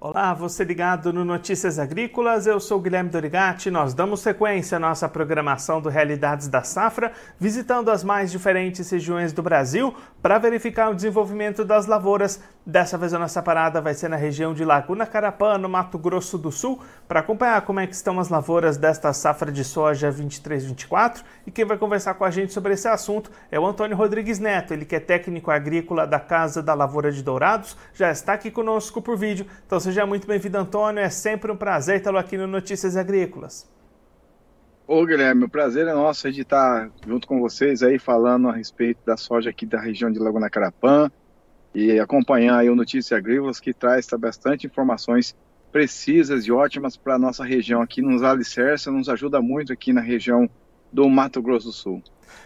Olá, você ligado no Notícias Agrícolas, eu sou Guilherme Dorigati. Nós damos sequência à nossa programação do Realidades da Safra, visitando as mais diferentes regiões do Brasil para verificar o desenvolvimento das lavouras. Dessa vez a nossa parada vai ser na região de Laguna Carapã, no Mato Grosso do Sul, para acompanhar como é que estão as lavouras desta safra de soja 23-24. E quem vai conversar com a gente sobre esse assunto é o Antônio Rodrigues Neto, ele que é técnico agrícola da Casa da Lavoura de Dourados, já está aqui conosco por vídeo. Então seja muito bem-vindo, Antônio. É sempre um prazer tê-lo aqui no Notícias Agrícolas. Ô, Guilherme, o prazer é nosso de estar junto com vocês aí falando a respeito da soja aqui da região de Laguna Carapã e acompanhar aí o Notícias Agrícolas que traz tá, bastante informações precisas e ótimas para a nossa região aqui, nos alicerça, nos ajuda muito aqui na região do Mato Grosso do Sul.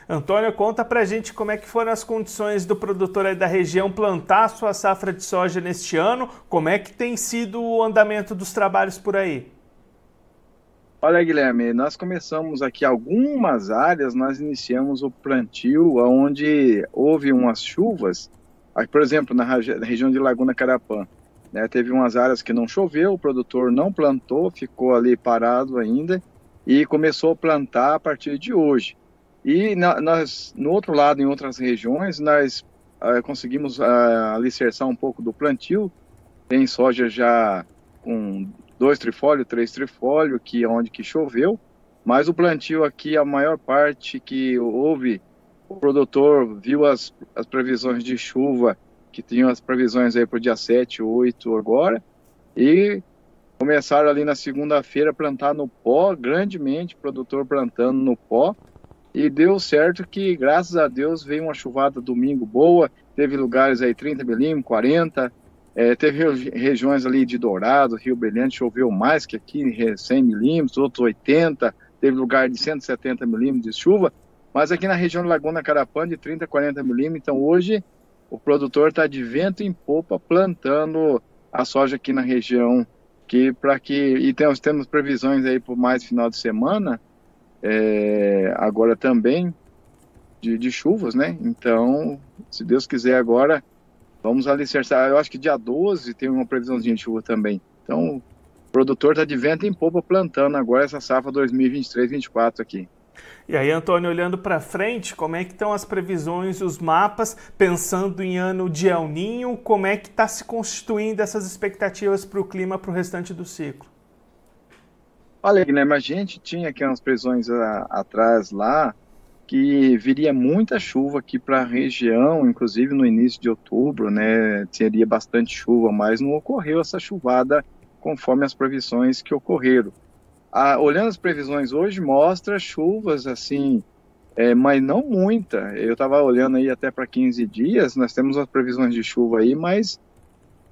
Antônio, conta pra gente como é que foram as condições do produtor aí da região plantar sua safra de soja neste ano, como é que tem sido o andamento dos trabalhos por aí? Olha, Guilherme, nós começamos aqui algumas áreas, nós iniciamos o plantio onde houve umas chuvas, por exemplo, na região de Laguna Carapã, né, teve umas áreas que não choveu, o produtor não plantou, ficou ali parado ainda e começou a plantar a partir de hoje. E na, nós, no outro lado, em outras regiões, nós uh, conseguimos uh, alicerçar um pouco do plantio. Tem soja já com dois trifólio, três trifólio, que é onde que choveu. Mas o plantio aqui, a maior parte que houve, o produtor viu as, as previsões de chuva, que tinham as previsões aí para o dia 7, 8 agora, e começaram ali na segunda-feira a plantar no pó, grandemente, produtor plantando no pó, e deu certo que, graças a Deus, veio uma chuvada domingo boa, teve lugares aí 30 milímetros, 40, é, teve regiões ali de Dourado, Rio Brilhante, choveu mais que aqui, 100 milímetros, outros 80, teve lugar de 170 milímetros de chuva, mas aqui na região Laguna Carapã, de 30 a 40 milímetros, então hoje o produtor está de vento em popa plantando a soja aqui na região, que para que, e temos, temos previsões aí por mais final de semana, é, agora também de, de, chuvas, né? Então, se Deus quiser agora, vamos alicerçar. Eu acho que dia 12 tem uma previsãozinha de chuva também. Então, o produtor está de vento em popa plantando agora essa safra 2023-24 aqui. E aí, Antônio, olhando para frente, como é que estão as previsões, os mapas, pensando em ano de El Ninho, como é que está se constituindo essas expectativas para o clima para o restante do ciclo? Olha, Guilherme, a gente tinha aqui umas previsões a, atrás lá que viria muita chuva aqui para a região, inclusive no início de outubro, né? Teria bastante chuva, mas não ocorreu essa chuvada conforme as previsões que ocorreram. Ah, olhando as previsões hoje, mostra chuvas assim, é, mas não muita. Eu estava olhando aí até para 15 dias, nós temos as previsões de chuva aí, mas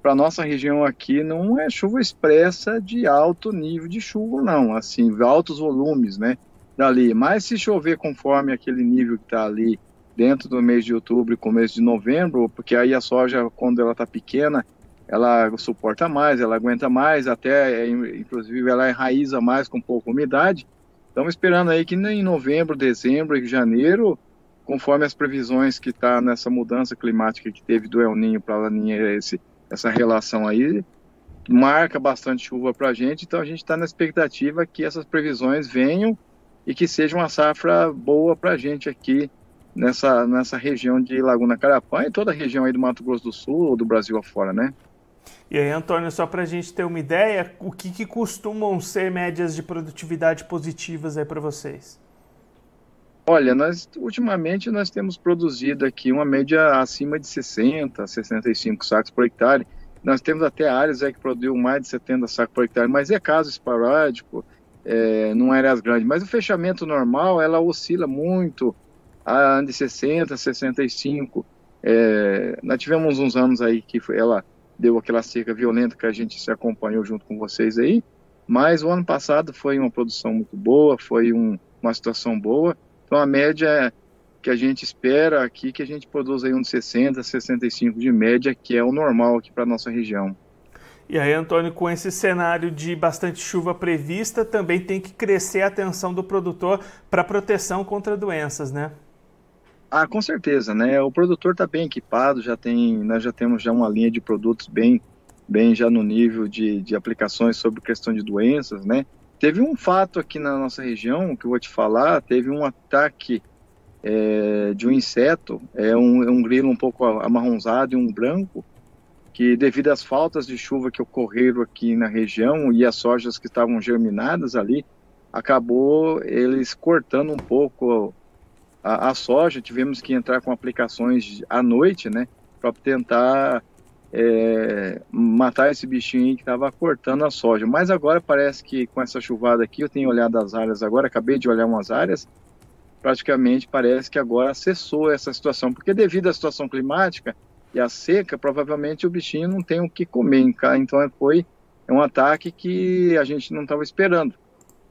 para nossa região aqui não é chuva expressa de alto nível de chuva, não, assim, altos volumes, né, dali. Mas se chover conforme aquele nível que está ali dentro do mês de outubro e começo de novembro, porque aí a soja, quando ela está pequena, ela suporta mais, ela aguenta mais, até, inclusive, ela enraiza mais com pouca umidade. Estamos esperando aí que em novembro, dezembro e janeiro, conforme as previsões que está nessa mudança climática que teve do El Ninho para Laninha, esse essa relação aí marca bastante chuva para a gente, então a gente está na expectativa que essas previsões venham e que seja uma safra boa para a gente aqui nessa, nessa região de Laguna Carapã e toda a região aí do Mato Grosso do Sul ou do Brasil afora, né? E aí, Antônio, só para a gente ter uma ideia, o que, que costumam ser médias de produtividade positivas aí para vocês? Olha, nós ultimamente nós temos produzido aqui uma média acima de 60, 65 sacos por hectare. Nós temos até áreas aí que produziu mais de 70 sacos por hectare, mas é caso esporádico, é, não áreas grandes. Mas o fechamento normal, ela oscila muito, a de 60, 65. É, nós tivemos uns anos aí que foi, ela deu aquela seca violenta que a gente se acompanhou junto com vocês aí, mas o ano passado foi uma produção muito boa, foi um, uma situação boa. Então a média que a gente espera aqui que a gente produza aí uns 60, 65 de média, que é o normal aqui para nossa região. E aí, Antônio, com esse cenário de bastante chuva prevista, também tem que crescer a atenção do produtor para proteção contra doenças, né? Ah, com certeza, né? O produtor está bem equipado, já tem, nós já temos já uma linha de produtos bem, bem já no nível de, de aplicações sobre questão de doenças, né? Teve um fato aqui na nossa região que eu vou te falar, teve um ataque é, de um inseto, é um, é um grilo um pouco amarronzado e um branco, que devido às faltas de chuva que ocorreram aqui na região e as sojas que estavam germinadas ali, acabou eles cortando um pouco a, a soja, tivemos que entrar com aplicações à noite, né, para tentar é, matar esse bichinho que estava cortando a soja. Mas agora parece que com essa chuvada aqui, eu tenho olhado as áreas agora, acabei de olhar umas áreas, praticamente parece que agora cessou essa situação, porque devido à situação climática e à seca, provavelmente o bichinho não tem o que comer, então foi um ataque que a gente não estava esperando,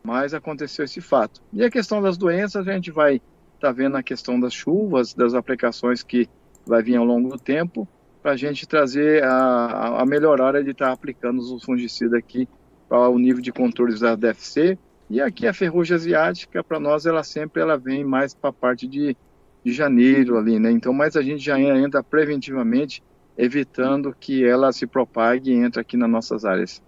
mas aconteceu esse fato. E a questão das doenças, a gente vai está vendo a questão das chuvas, das aplicações que vai vir ao longo do tempo, para a gente trazer a, a melhor hora de estar tá aplicando os fungicidas aqui para o nível de controles da DFC. E aqui a ferrugem asiática, para nós, ela sempre ela vem mais para a parte de, de janeiro ali, né? Então, mas a gente já entra preventivamente, evitando que ela se propague e entre aqui nas nossas áreas.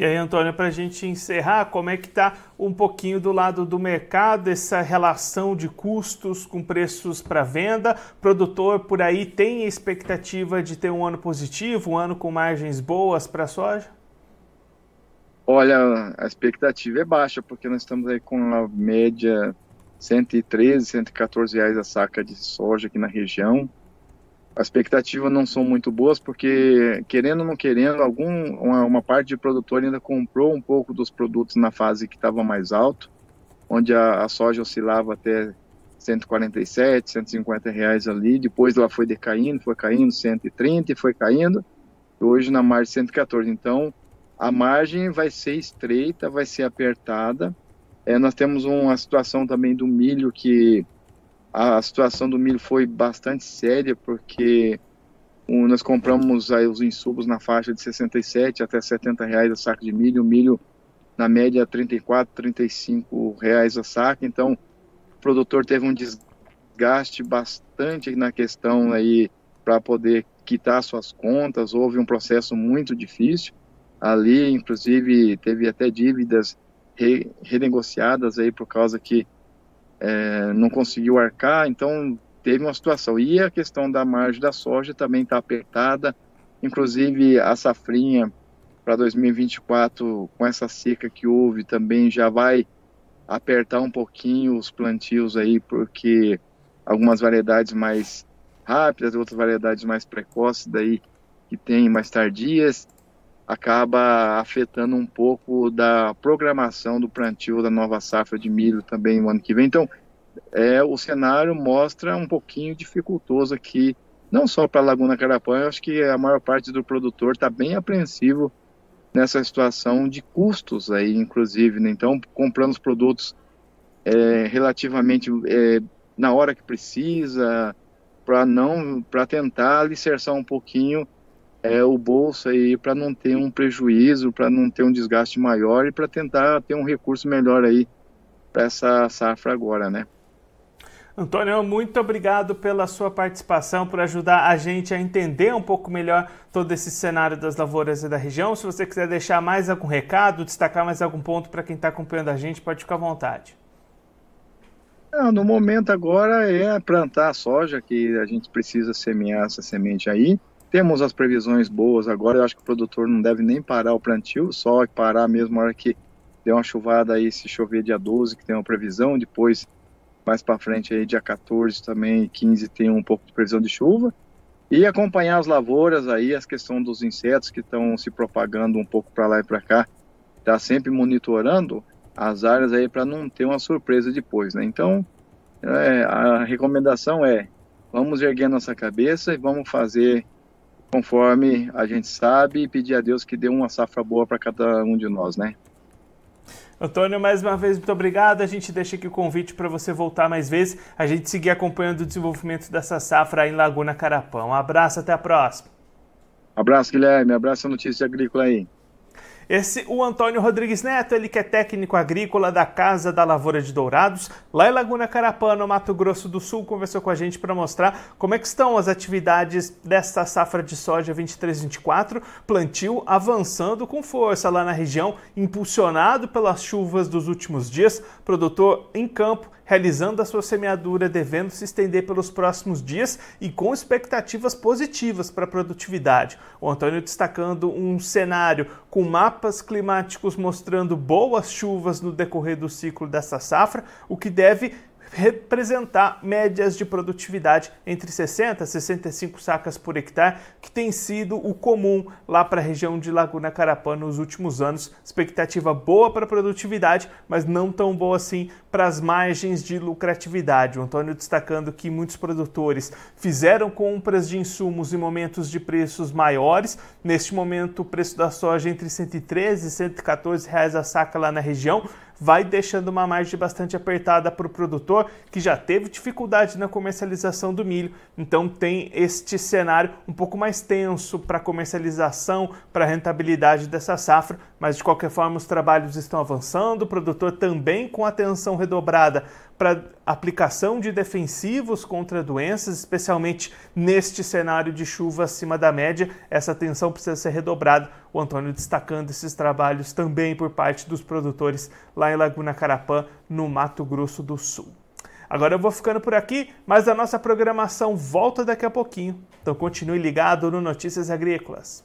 E aí, Antônio, para a gente encerrar, como é que está um pouquinho do lado do mercado, essa relação de custos com preços para venda? Produtor por aí tem expectativa de ter um ano positivo, um ano com margens boas para a soja? Olha, a expectativa é baixa, porque nós estamos aí com a média 113, 114 reais a saca de soja aqui na região as expectativas não são muito boas porque querendo ou não querendo algum uma, uma, parte de produtor ainda comprou um pouco dos produtos na fase que estava mais alto onde a, a, soja oscilava até 147 150 reais ali depois ela foi decaindo foi caindo 130 e foi caindo hoje na margem 114 então a margem vai ser estreita vai ser apertada. É, nós temos uma situação também do milho que a situação do milho foi bastante séria, porque nós compramos aí os insumos na faixa de 67 até 70 reais a saco de milho, o milho na média 34, 35 reais a saco, então o produtor teve um desgaste bastante na questão aí para poder quitar suas contas, houve um processo muito difícil ali, inclusive teve até dívidas re, renegociadas aí por causa que é, não conseguiu arcar, então teve uma situação. E a questão da margem da soja também está apertada, inclusive a safrinha para 2024, com essa seca que houve, também já vai apertar um pouquinho os plantios aí, porque algumas variedades mais rápidas, outras variedades mais precoces daí que tem mais tardias, acaba afetando um pouco da programação do plantio da nova safra de milho também no ano que vem. Então, é, o cenário mostra um pouquinho dificultoso aqui, não só para a Laguna Carapã, eu acho que a maior parte do produtor está bem apreensivo nessa situação de custos aí, inclusive, né? Então, comprando os produtos é, relativamente é, na hora que precisa, para não, para tentar alicerçar um pouquinho é, o bolso aí para não ter um prejuízo, para não ter um desgaste maior e para tentar ter um recurso melhor aí para essa safra agora, né? Antônio, muito obrigado pela sua participação, por ajudar a gente a entender um pouco melhor todo esse cenário das lavouras e da região. Se você quiser deixar mais algum recado, destacar mais algum ponto para quem está acompanhando a gente, pode ficar à vontade. Não, no momento agora é plantar soja, que a gente precisa semear essa semente aí. Temos as previsões boas agora, eu acho que o produtor não deve nem parar o plantio, só parar mesmo na hora que der uma chuvada aí, se chover dia 12, que tem uma previsão, depois mais para frente aí dia 14 também 15 tem um pouco de previsão de chuva e acompanhar as lavouras aí, as questões dos insetos que estão se propagando um pouco para lá e para cá, tá sempre monitorando as áreas aí para não ter uma surpresa depois, né? Então, é, a recomendação é vamos erguer nossa cabeça e vamos fazer conforme a gente sabe e pedir a Deus que dê uma safra boa para cada um de nós, né? Antônio, mais uma vez, muito obrigado. A gente deixa aqui o convite para você voltar mais vezes, a gente seguir acompanhando o desenvolvimento dessa safra aí em Laguna Carapão. Um abraço, até a próxima. abraço, Guilherme. abraço a notícia agrícola aí. Esse, o Antônio Rodrigues Neto, ele que é técnico agrícola da Casa da Lavoura de Dourados, lá em Laguna Carapã, no Mato Grosso do Sul, conversou com a gente para mostrar como é que estão as atividades desta safra de soja 23-24, plantio avançando com força lá na região, impulsionado pelas chuvas dos últimos dias, produtor em campo realizando a sua semeadura, devendo se estender pelos próximos dias e com expectativas positivas para a produtividade. O Antônio destacando um cenário com mapas climáticos mostrando boas chuvas no decorrer do ciclo dessa safra, o que deve representar médias de produtividade entre 60 e 65 sacas por hectare, que tem sido o comum lá para a região de Laguna Carapã nos últimos anos. Expectativa boa para produtividade, mas não tão boa assim para as margens de lucratividade. O Antônio destacando que muitos produtores fizeram compras de insumos em momentos de preços maiores. Neste momento, o preço da soja entre 113 e 114 reais a saca lá na região vai deixando uma margem bastante apertada para o produtor que já teve dificuldade na comercialização do milho. Então tem este cenário um pouco mais tenso para comercialização, para rentabilidade dessa safra, mas de qualquer forma os trabalhos estão avançando, o produtor também com atenção redobrada para aplicação de defensivos contra doenças, especialmente neste cenário de chuva acima da média. Essa atenção precisa ser redobrada. O Antônio destacando esses trabalhos também por parte dos produtores lá em Laguna Carapã, no Mato Grosso do Sul. Agora eu vou ficando por aqui, mas a nossa programação volta daqui a pouquinho. Então continue ligado no Notícias Agrícolas.